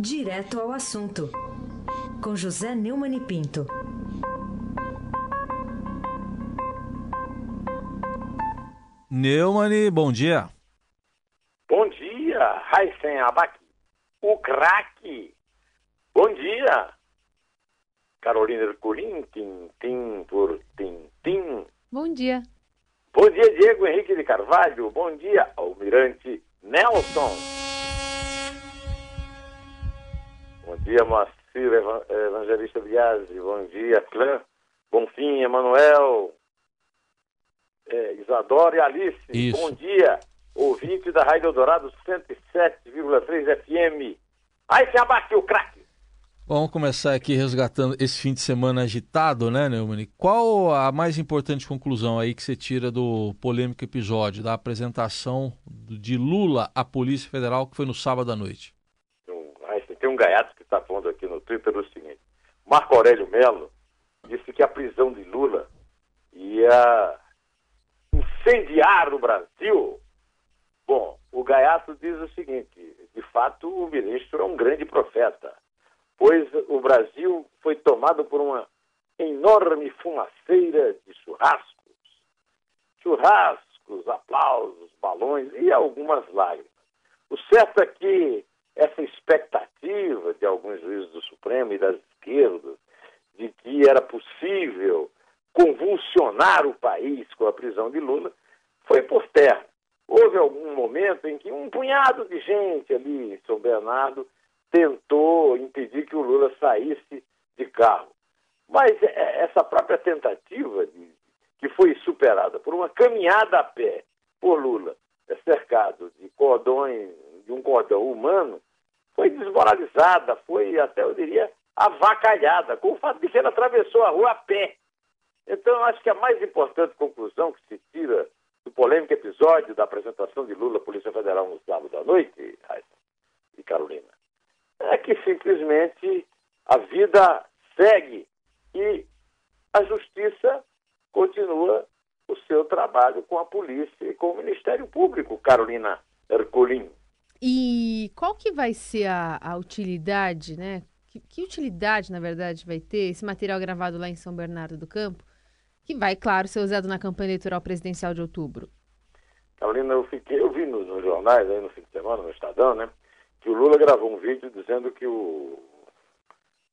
Direto ao assunto, com José Neumann e Pinto. Neumann, bom dia. Bom dia, Raíssen Abac, o craque. Bom dia, Carolina Ercolim, tim, por tim, tim. Bom dia. Bom dia, Diego Henrique de Carvalho. Bom dia, Almirante Nelson. Bom dia, Moacir Evangelista Biasi. Bom dia, Clã. Bonfim, Emanuel. É, Isadora e Alice. Isso. Bom dia, ouvinte da Rádio Eldorado 107,3 FM. Aí se abate o craque. Vamos começar aqui resgatando esse fim de semana agitado, né, Neumann? Qual a mais importante conclusão aí que você tira do polêmico episódio da apresentação de Lula à Polícia Federal que foi no sábado à noite? Aí tem um gaiato o seguinte: Marco Aurélio Melo disse que a prisão de Lula ia incendiar o Brasil. Bom, o gaiato diz o seguinte: de fato, o ministro é um grande profeta pois o Brasil foi tomado por uma enorme fumaceira de churrascos. Churrascos, aplausos, balões e algumas lágrimas. O certo é que essa expectativa de alguns juízes do Supremo e das esquerdas de que era possível convulsionar o país com a prisão de Lula foi por terra. Houve algum momento em que um punhado de gente ali em São Bernardo tentou impedir que o Lula saísse de carro. Mas é, essa própria tentativa, de, que foi superada por uma caminhada a pé por Lula, é cercado de cordões, de um cordão humano, foi desmoralizada, foi até, eu diria, avacalhada, com o fato de que ele atravessou a rua a pé. Então, acho que a mais importante conclusão que se tira do polêmico episódio da apresentação de Lula à Polícia Federal no sábado à noite, e Carolina, é que simplesmente a vida segue e a justiça continua o seu trabalho com a polícia e com o Ministério Público, Carolina. E qual que vai ser a, a utilidade, né? Que, que, utilidade, na verdade, vai ter esse material gravado lá em São Bernardo do Campo, que vai, claro, ser usado na campanha eleitoral presidencial de outubro? Carolina, eu fiquei, eu vi nos, nos jornais aí no fim de semana, no Estadão, né? que o Lula gravou um vídeo dizendo que o,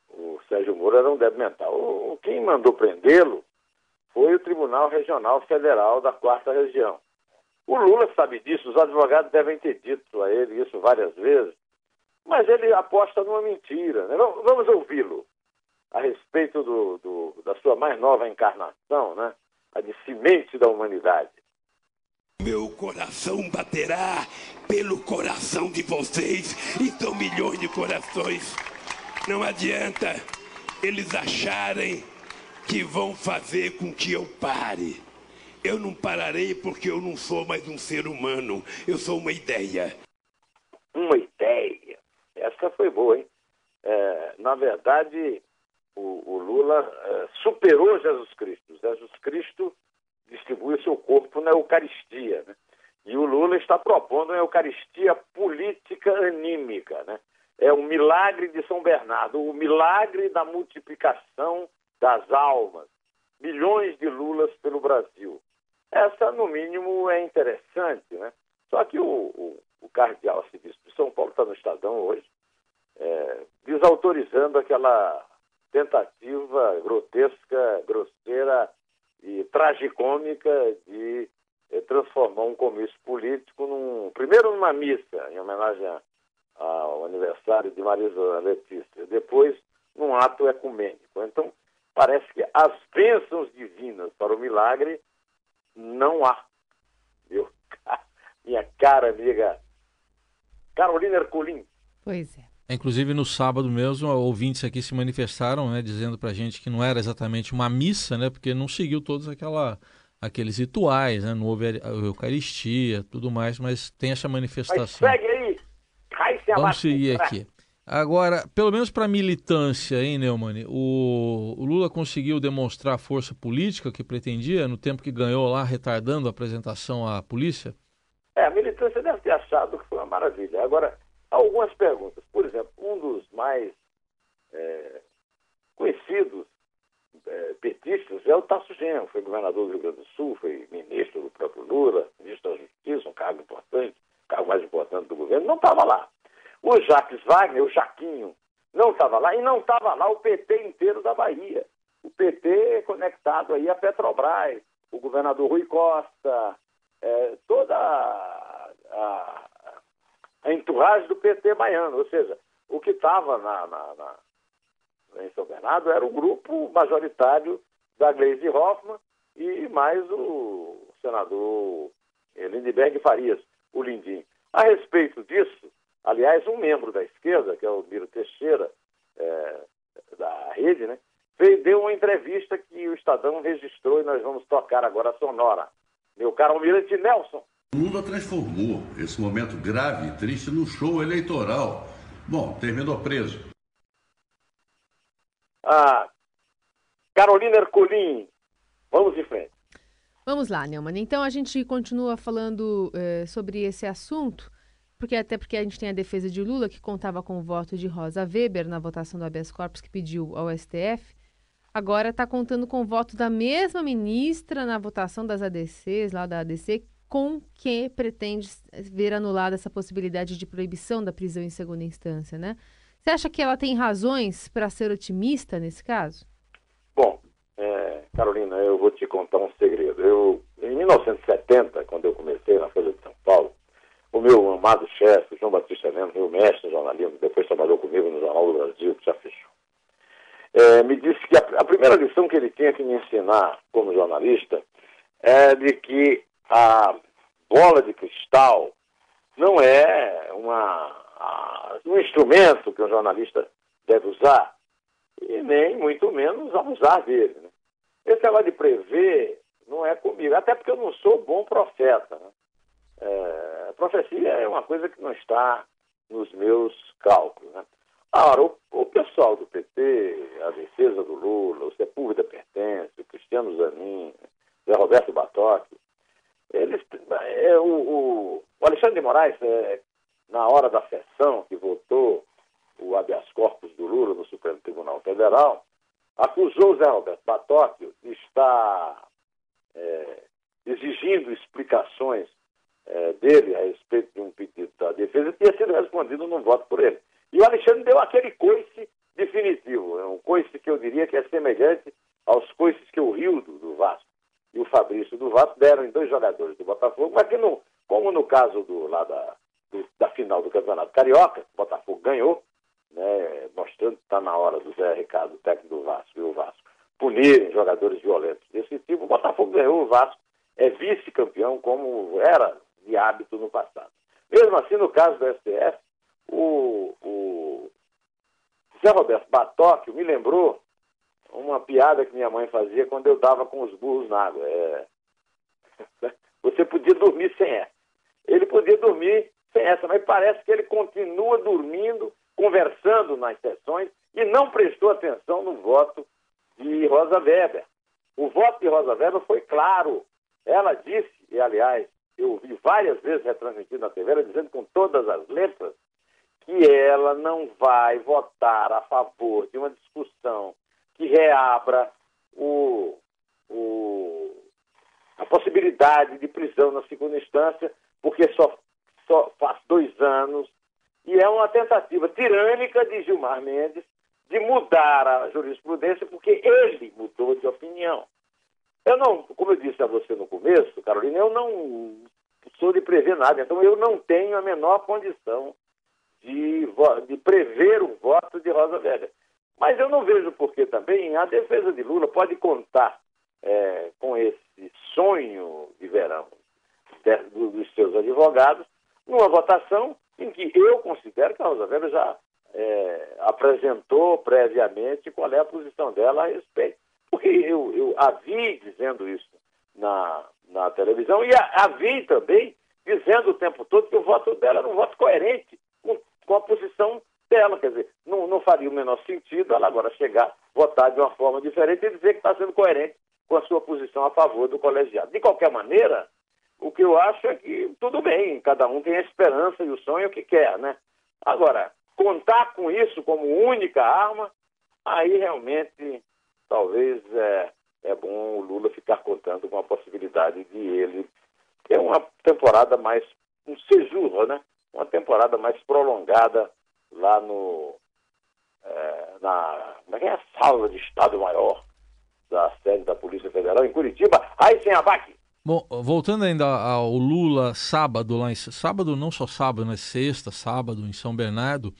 o Sérgio Moro era um débil mental. O, quem mandou prendê-lo foi o Tribunal Regional Federal da Quarta Região. O Lula sabe disso, os advogados devem ter dito a ele isso várias vezes, mas ele aposta numa mentira. Né? Vamos ouvi-lo a respeito do, do, da sua mais nova encarnação, né? a de semente da humanidade. Meu coração baterá pelo coração de vocês e são milhões de corações. Não adianta eles acharem que vão fazer com que eu pare. Eu não pararei porque eu não sou mais um ser humano, eu sou uma ideia. Uma ideia? Essa foi boa, hein? É, na verdade, o, o Lula é, superou Jesus Cristo. Jesus Cristo distribui o seu corpo na Eucaristia. Né? E o Lula está propondo uma Eucaristia política anímica. Né? É o milagre de São Bernardo, o milagre da multiplicação das almas. Milhões de Lulas pelo Brasil. Essa, no mínimo, é interessante. Né? Só que o, o, o cardeal arcebispo de São Paulo está no Estadão hoje, é, desautorizando aquela tentativa grotesca, grosseira e tragicômica de eh, transformar um comício político num primeiro numa missa em homenagem ao aniversário de Marisa Letícia, depois num ato ecumênico. Então parece que as bênçãos divinas para o milagre não há. Meu, minha cara amiga Carolina Ercolim. Pois é. Inclusive no sábado mesmo, ouvintes aqui se manifestaram, né, dizendo para a gente que não era exatamente uma missa, né, porque não seguiu todos aquela, aqueles rituais, né, não houve a Eucaristia, tudo mais, mas tem essa manifestação. Mas segue aí, Vamos seguir aqui. Agora, pelo menos para a militância, hein, Neumann? O, o, Lula conseguiu demonstrar a força política que pretendia no tempo que ganhou lá, retardando a apresentação à polícia? É, a militância deve ter achado que foi uma maravilha. Agora, algumas perguntas. Por exemplo, um dos mais é, conhecidos é, petistas é o Tasso Genro, foi governador do Rio Grande do Sul, foi ministro do próprio Lula, ministro da Justiça, um cargo importante, cargo mais importante do governo, não estava lá. O Jacques Wagner, o Jaquinho, não estava lá, e não estava lá o PT inteiro da Bahia. O PT conectado aí à Petrobras, o governador Rui Costa, é, toda a, a, a entourage do PT baiano, ou seja, o que estava na, na, na, em São Bernardo era o grupo majoritário da Gleisi Hoffmann e mais o senador Lindbergh Farias, o Lindim. A respeito disso, aliás, um membro da esquerda, que é o Miro Teixeira, é, da rede, né, fez, deu uma entrevista que o Estadão registrou e nós vamos tocar agora a sonora. Meu caro Almirante Nelson. Lula transformou esse momento grave e triste no show eleitoral. Bom, terminou preso. Ah, Carolina Ercolim, vamos em frente. Vamos lá, Neumann. Então a gente continua falando eh, sobre esse assunto, porque até porque a gente tem a defesa de Lula, que contava com o voto de Rosa Weber na votação do habeas corpus que pediu ao STF. Agora está contando com o voto da mesma ministra na votação das ADCs, lá da ADC, com que pretende ver anulada essa possibilidade de proibição da prisão em segunda instância, né? Você acha que ela tem razões para ser otimista nesse caso? Bom, é, Carolina, eu vou te contar um segredo. Eu, em 1970, quando eu comecei na Folha de São Paulo, o meu amado chefe, João Batista Lemos, meu mestre em jornalismo, depois trabalhou comigo no Jornal do Brasil, que já fechou, é, me disse que a, a primeira lição que ele tinha que me ensinar como jornalista é de que a bola de cristal não é uma, a, um instrumento que um jornalista deve usar e nem muito menos abusar dele. Né? Esse negócio de prever não é comigo, até porque eu não sou bom profeta. Né? É, a profecia é uma coisa que não está nos meus cálculos. Né? Ora, o, o, pessoal do PT, a defesa do Lula, o Sepúlveda Pertence, o Cristiano Zanin, Zé Roberto Batoque, eles, é, o, o, o, Alexandre de Moraes, é, na hora da sessão que votou o habeas corpus do Lula no Supremo Tribunal Federal, acusou o Zé Roberto Batóquio de estar é, exigindo explicações é, dele a respeito de um pedido da defesa tinha sido respondido num voto por ele. E o Alexandre deu aquele coice definitivo, é um coice que eu diria que é semelhante aos coices que o Rio do, Vasco e o Fabrício do Vasco deram em dois jogadores do Botafogo, mas que, no, como no caso do, lá da, do, da final do Campeonato Carioca, o Botafogo ganhou, né, mostrando que está na hora do Zé Ricardo, técnico do Vasco, e o Vasco, punirem jogadores violentos desse tipo. O Botafogo ganhou, o Vasco é vice-campeão, como era hábito no passado. Mesmo assim, no caso do STF, o, o Zé Roberto Batóquio me lembrou uma piada que minha mãe fazia quando eu dava com os burros na água. É... Você podia dormir sem essa. Ele podia dormir sem essa, mas parece que ele continua dormindo, conversando nas sessões e não prestou atenção no voto de Rosa Weber. O voto de Rosa Weber foi claro. Ela disse, e aliás, várias vezes retransmitido na TV, ela dizendo com todas as letras que ela não vai votar a favor de uma discussão que reabra o, o, a possibilidade de prisão na segunda instância, porque só, só faz dois anos, e é uma tentativa tirânica de Gilmar Mendes de mudar a jurisprudência, porque ele mudou de opinião. Eu não, como eu disse a você no começo, Carolina, eu não sou de prever nada, então eu não tenho a menor condição de, de prever o voto de Rosa Velha. Mas eu não vejo por que também a defesa de Lula pode contar é, com esse sonho de verão de, dos seus advogados numa votação em que eu considero que a Rosa Weber já é, apresentou previamente qual é a posição dela a respeito. Porque eu, eu a vi dizendo isso na, na televisão e a, a vi também dizendo o tempo todo que o voto dela era um voto coerente com, com a posição dela. Quer dizer, não, não faria o menor sentido ela agora chegar, votar de uma forma diferente e dizer que está sendo coerente com a sua posição a favor do colegiado. De qualquer maneira, o que eu acho é que tudo bem, cada um tem a esperança e o sonho que quer, né? Agora, contar com isso como única arma, aí realmente talvez é, é bom o Lula ficar contando com a possibilidade de ele ter uma temporada mais, um sejurro, né? Uma temporada mais prolongada lá no, é, na, como é é? Sala de Estado Maior da sede da Polícia Federal em Curitiba. Aí sem abaque. Bom, voltando ainda ao Lula sábado lá em sábado, não só sábado, mas sexta, sábado em São Bernardo.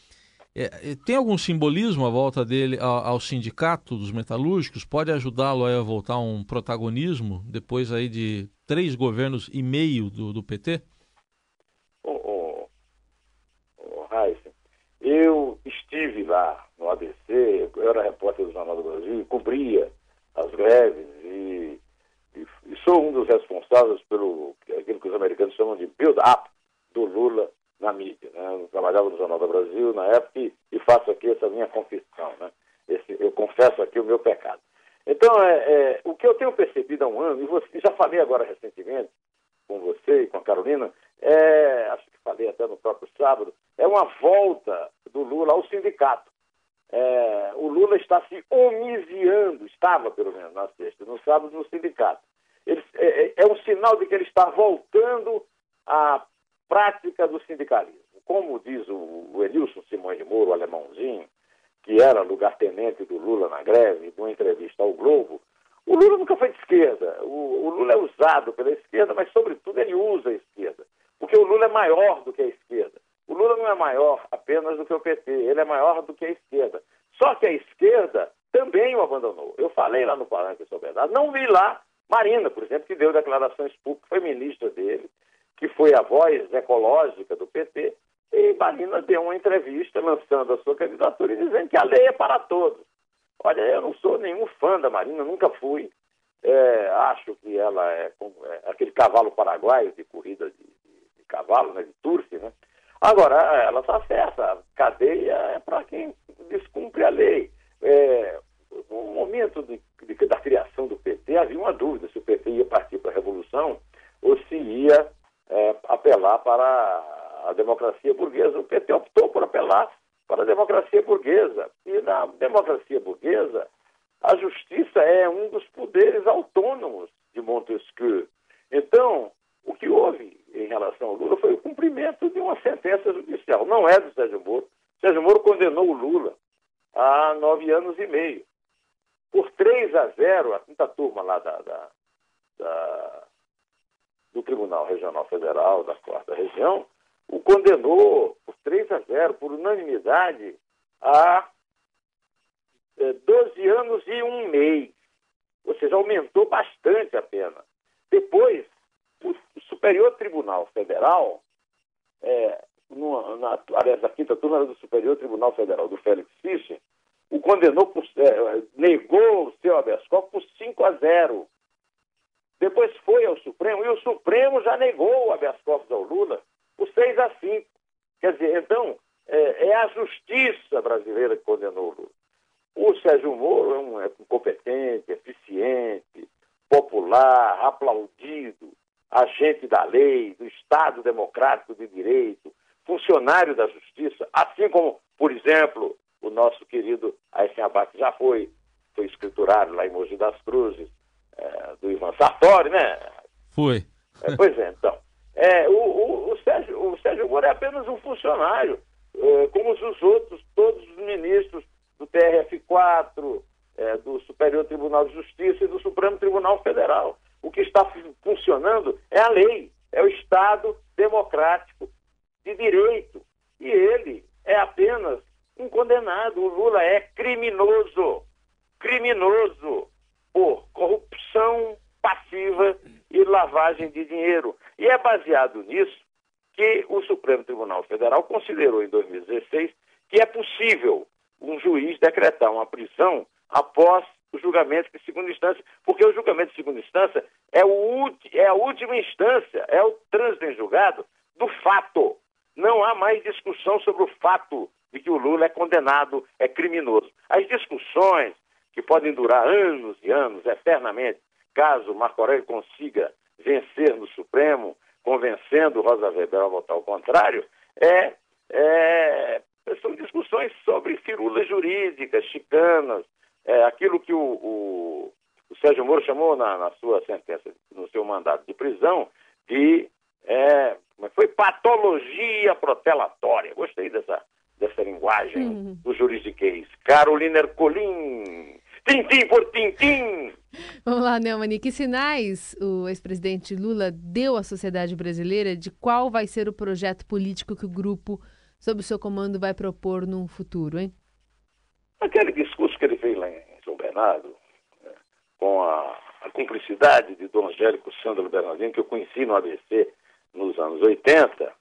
É, é, tem algum simbolismo a volta dele ao, ao sindicato dos metalúrgicos? Pode ajudá-lo a voltar a um protagonismo depois aí de três governos e meio do, do PT? Ô, oh, eu estive lá no ABC, eu era repórter do Jornal do Brasil cobria as greves e, e, e sou um dos responsáveis pelo aquilo que os americanos chamam de build-up do Lula na mídia. Trabalhava no Jornal do Brasil na época e, e faço aqui essa minha confissão. Né? Esse, eu confesso aqui o meu pecado. Então, é, é, o que eu tenho percebido há um ano, e você, já falei agora recentemente com você e com a Carolina, é, acho que falei até no próprio sábado, é uma volta do Lula ao sindicato. É, o Lula está se omisiando, estava pelo menos na sexta, no sábado no sindicato. Ele, é, é, é um sinal de que ele está voltando à prática do sindicalismo. Como diz o, Elilson Simões de Moro, o alemãozinho, que era lugar-tenente do Lula na greve, numa entrevista ao Globo, o Lula nunca foi de esquerda. O, o, Lula é usado pela esquerda, mas, sobretudo, ele usa a esquerda. Porque o Lula é maior do que a esquerda. O Lula não é maior apenas do que o PT, ele é maior do que a esquerda. Só que a esquerda também o abandonou. Eu falei lá no Palanque sobre verdade. Não vi lá Marina, por exemplo, que deu declarações públicas, foi ministra dele, que foi a voz ecológica do PT, Marina deu uma entrevista lançando a sua candidatura e dizendo que a lei é para todos. Olha, eu não sou nenhum fã da Marina, nunca fui. É, acho que ela é, é, aquele cavalo paraguaio de corrida de, de, de cavalo, né, de turfe, né? Agora, ela está certa, cadeia é para quem descumpre a lei. É, no momento de, de, da criação do PT, havia uma dúvida se o PT ia partir para a revolução ou se ia é, apelar para a democracia burguesa. O PT optou por apelar para a democracia burguesa. E na democracia burguesa, a justiça é um dos poderes autônomos de Montesquieu. Então, o que houve em relação ao Lula foi o cumprimento de uma sentença judicial. Não é do Sérgio Moro. Sérgio Moro condenou o Lula a nove anos e meio. Por 3 a 0, a quinta turma lá da, da, da, do Tribunal Regional Federal, da quarta região, o condenou por 3 a 0, por é, 12 anos e um mês. Ou seja, aumentou bastante a pena. Depois, o Superior Tribunal Federal, é, na, aliás, a quinta turma do Superior Tribunal Federal, do Félix Fischer, o condenou, por, é, negou o seu habeas corpus por 5 a 0. Depois foi ao Supremo e o Supremo já negou o habeas corpus ao Lula por 6 a 5. Quer dizer, então, é, é, a justiça brasileira que condenou o Lula. O Sérgio Moro é um é competente, eficiente, popular, aplaudido, agente da lei, do Estado Democrático de Direito, funcionário da Justiça, assim como, por exemplo, o nosso querido Aécio Abate já foi, foi escriturário lá em Mogi das Cruzes, é, do Ivan Sartori, né? Foi. É, pois é, então. É, o, o, o, Sérgio, o Sérgio Moro é apenas um funcionário, é, como os outros, todos os ministros do TRF4, é, do Superior Tribunal de Justiça e do Supremo Tribunal Federal. O que está funcionando é a lei, é o Estado democrático de direito. E ele é apenas um condenado. O Lula é criminoso. Criminoso por corrupção passiva e lavagem de dinheiro. E é baseado nisso que o Supremo Tribunal Federal considerou em 2016 que é possível um juiz decretar uma prisão após o julgamento de segunda instância, porque o julgamento de segunda instância é, o, é a última instância, é o trânsito em julgado do fato. Não há mais discussão sobre o fato de que o Lula é condenado, é criminoso. As discussões, que podem durar anos e anos, eternamente, caso Marco Aurélio consiga vencer no Supremo, convencendo Rosa Weber a votar ao contrário, é, é, são discussões sobre firulas jurídicas, chicanas, é, aquilo que o, o, o Sérgio Moro chamou na, na sua sentença, no seu mandato de prisão, de é foi patologia protelatória. Gostei dessa, dessa linguagem uhum. do juridiquês. Carolina Ercolim, tintim por tintim. Vamos lá, Neumani. Que sinais o ex-presidente Lula deu à sociedade brasileira de qual vai ser o projeto político que o grupo, sob o seu comando, vai propor no futuro, hein? Aquele discurso que ele fez lá em São Bernardo, né, com a, a, cumplicidade de Dom Angélico Sandro Bernardino, que eu conheci no ABC nos anos 80,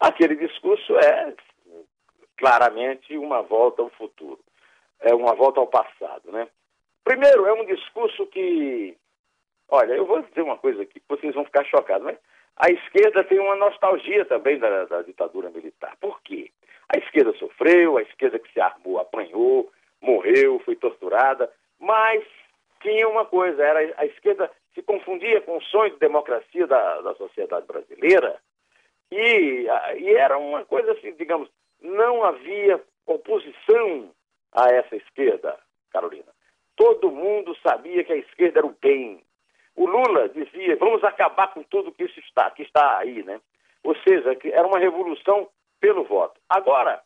aquele discurso é claramente uma volta ao futuro, é uma volta ao passado, né? Primeiro, é um discurso que, olha, eu vou dizer uma coisa aqui, vocês vão ficar chocados, mas a esquerda tem uma nostalgia também da, da ditadura militar. Por quê? A esquerda sofreu, a esquerda que se armou apanhou, morreu, foi torturada, mas tinha uma coisa, era a esquerda se confundia com o sonho de democracia da, da sociedade brasileira e, e era uma coisa assim, digamos, não havia oposição a essa esquerda, Carolina. Todo mundo sabia que a esquerda era o bem. O Lula dizia, vamos acabar com tudo que isso está, que está aí, né? Ou seja, era uma revolução pelo voto. Agora,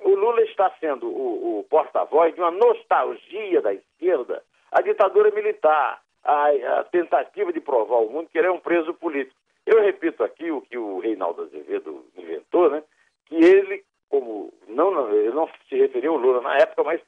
o Lula está sendo o, o porta-voz de uma nostalgia da esquerda, a ditadura militar, a, a, tentativa de provar ao mundo que ele é um preso político. Eu repito aqui o que o Reinaldo Azevedo inventou, né? Que ele, como não ele não se referiu ao Lula na época, mas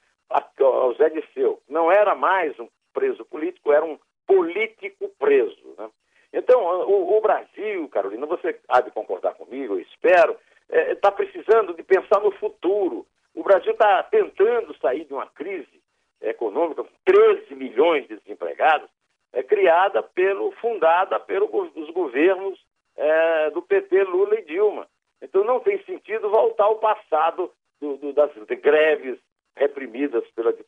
ao Zé Disseu, não era mais um preso político, era um político preso. Né? Então, o, o, Brasil, Carolina, você há de concordar comigo, eu espero, está é, tá precisando de pensar no futuro. O Brasil está tentando sair de uma crise econômica com 13 milhões de desempregados, é, criada pelo, fundada pelos governos é, do PT, Lula e Dilma. Então não tem sentido voltar ao passado do, do, das greves reprimidas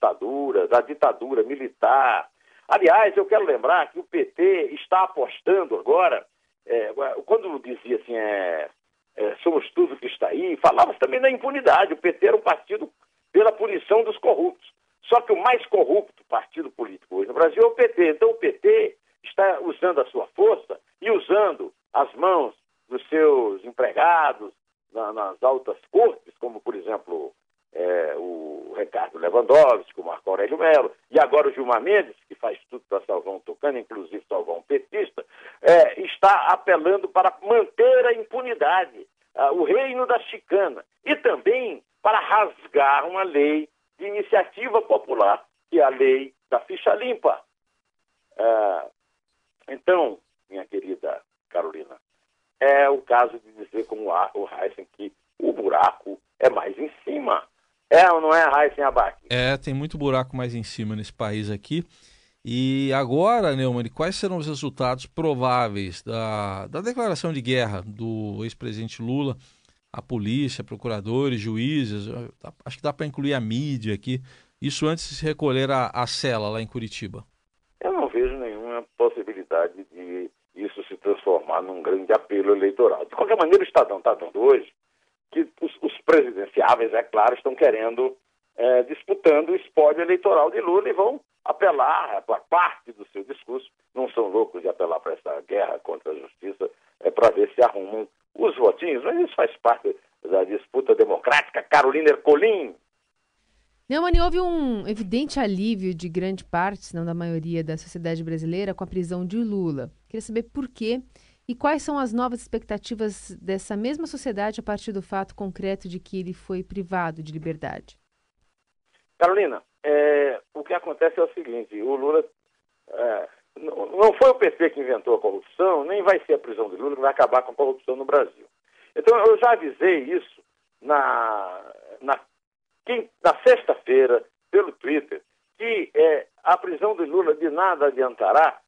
pela ditadura, da ditadura militar. Aliás, eu quero lembrar que o PT está apostando agora, é, quando dizia assim, é, é, somos tudo que está aí, falava também da impunidade. O PT era um partido pela punição dos corruptos. Só que o mais corrupto partido político hoje no Brasil é o PT. Então o PT está usando a sua força e usando as mãos dos seus empregados na, nas altas cortes, como por exemplo é, o Ricardo Lewandowski, o Marco Aurélio Melo, e agora o Gilmar Mendes, que faz tudo para salvar um tucano, inclusive salvar um petista, é, está apelando para manter a impunidade, uh, o reino da chicana, e também para rasgar uma lei de iniciativa popular, que é a lei da ficha limpa. Uh, então, minha querida Carolina, é o caso de dizer como o Heisen que o buraco é mais em cima. É ou não é, Raíssen Abac? É, tem muito buraco mais em cima nesse país aqui. E agora, Neumann, quais serão os resultados prováveis da, da declaração de guerra do ex-presidente Lula a polícia, procuradores, juízes? Acho que dá para incluir a mídia aqui. Isso antes de se recolher a, a cela lá em Curitiba. Eu não vejo nenhuma possibilidade de isso se transformar num grande apelo eleitoral. De qualquer maneira, o Estadão está dando hoje que os, os presidenciáveis, é claro, estão querendo, é, disputando o espólio eleitoral de Lula e vão apelar para parte do seu discurso, não são loucos de apelar para essa guerra contra a justiça, é, para ver se arrumam os votinhos, mas isso faz parte da disputa democrática. Carolina Ercolim. Neumann, houve um evidente alívio de grande parte, se não da maioria da sociedade brasileira, com a prisão de Lula. Queria saber por quê e quais são as novas expectativas dessa mesma sociedade a partir do fato concreto de que ele foi privado de liberdade? Carolina, é, o que acontece é o seguinte: o Lula. É, não foi o PT que inventou a corrupção, nem vai ser a prisão de Lula que vai acabar com a corrupção no Brasil. Então, eu já avisei isso na, na, na sexta-feira, pelo Twitter, que é, a prisão de Lula de nada adiantará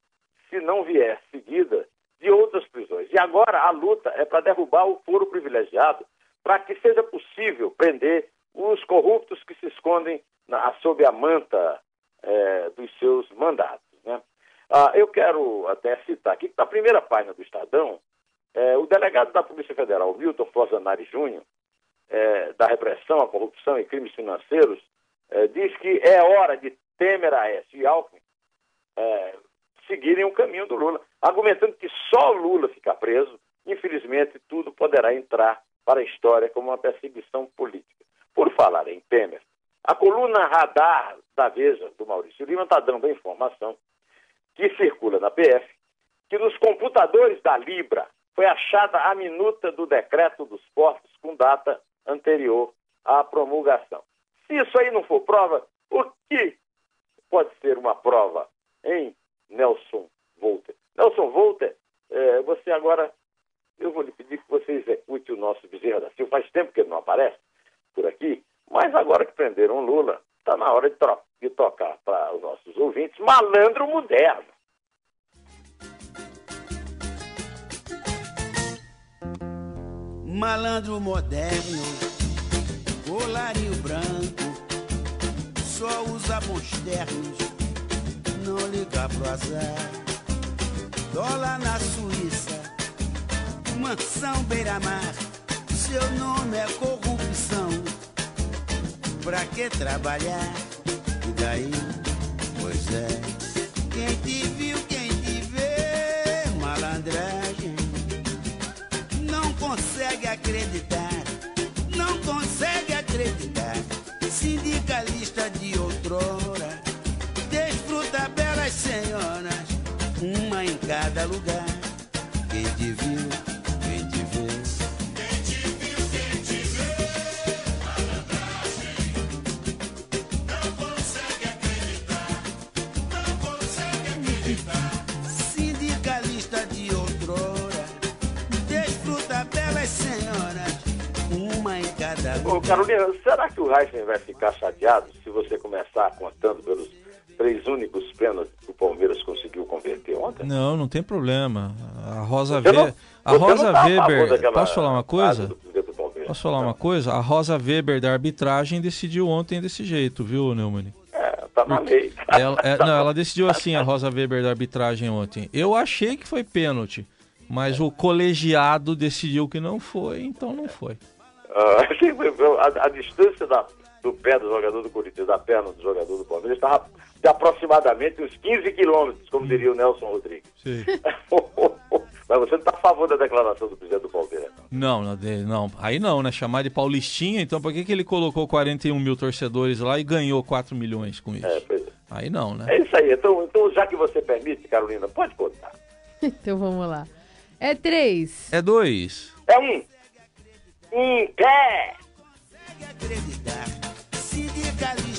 se não vier seguida de outras prisões. E agora a luta é para derrubar o foro privilegiado, para que seja possível prender os corruptos que se escondem na, sob a manta é, dos seus mandatos. Né? Ah, eu quero até citar aqui que na primeira página do Estadão, é, o delegado da Polícia Federal, Milton Fozanari Júnior, é, da repressão à corrupção e crimes financeiros, é, diz que é hora de Temer, Aécio e Alckmin é, seguirem o caminho do Lula, argumentando que só o Lula ficar preso, infelizmente tudo poderá entrar para a história como uma perseguição política. Por falar em Temer, a coluna radar da Veja, do Maurício Lima, está dando a informação que circula na PF que nos computadores da Libra foi achada a minuta do decreto dos portos com data anterior à promulgação. Se isso aí não for prova, o que pode ser uma prova, hein, Nelson Volter? Nelson Volter, é, você agora, eu vou lhe pedir que você execute o nosso Bezerra da Silva. Faz tempo que ele não aparece por aqui, mas agora que prenderam Lula, está na hora de, de tocar para os nossos ouvintes malandro moderno. Malandro moderno, colarinho branco, só usa bons ternos, azar. Dólar na Suíça, mansão beira-mar, seu nome é corrupção. Pra que trabalhar? E daí? Pois é, quem te viu, quem te vê, malandragem consegue acreditar, cada lugar. Quem te viu, quem te vê. Quem te viu, quem te vê. Não consegue acreditar, não consegue acreditar. Sindicalista de outrora, desfruta belas senhoras, uma em cada lugar. Ô, Carolina, será que o Heisen vai ficar chateado se você começar contando pelos três únicos pênaltis que o Palmeiras ontem? Não, não tem problema. A Rosa, não- a Rosa Weber. daquela Posso falar uma coisa? Posso falar uma coisa? A Rosa Weber da arbitragem decidiu ontem desse jeito, viu, Neumann? É, tá na lei. Ela, é, não, ela decidiu assim, a Rosa Weber da arbitragem ontem. Eu achei que foi pênalti, mas o colegiado decidiu que não foi, então não foi. Assim, a, a distância da- do pé do jogador do Corinthians, da perna do jogador do Palmeiras, estava de aproximadamente uns 15 quilômetros, como diria o Nelson Rodrigues. Sim. Mas você não está a favor da declaração do presidente do Palmeiras, não? Não, não, aí não, né? Chamar de Paulistinha, então por que, que ele colocou 41 mil torcedores lá e ganhou 4 milhões com isso? É, pois é. Aí não, né? É isso aí. Então, então, já que você permite, Carolina, pode contar. Então vamos lá. É três. É dois. É um. Em pé. así de caliente.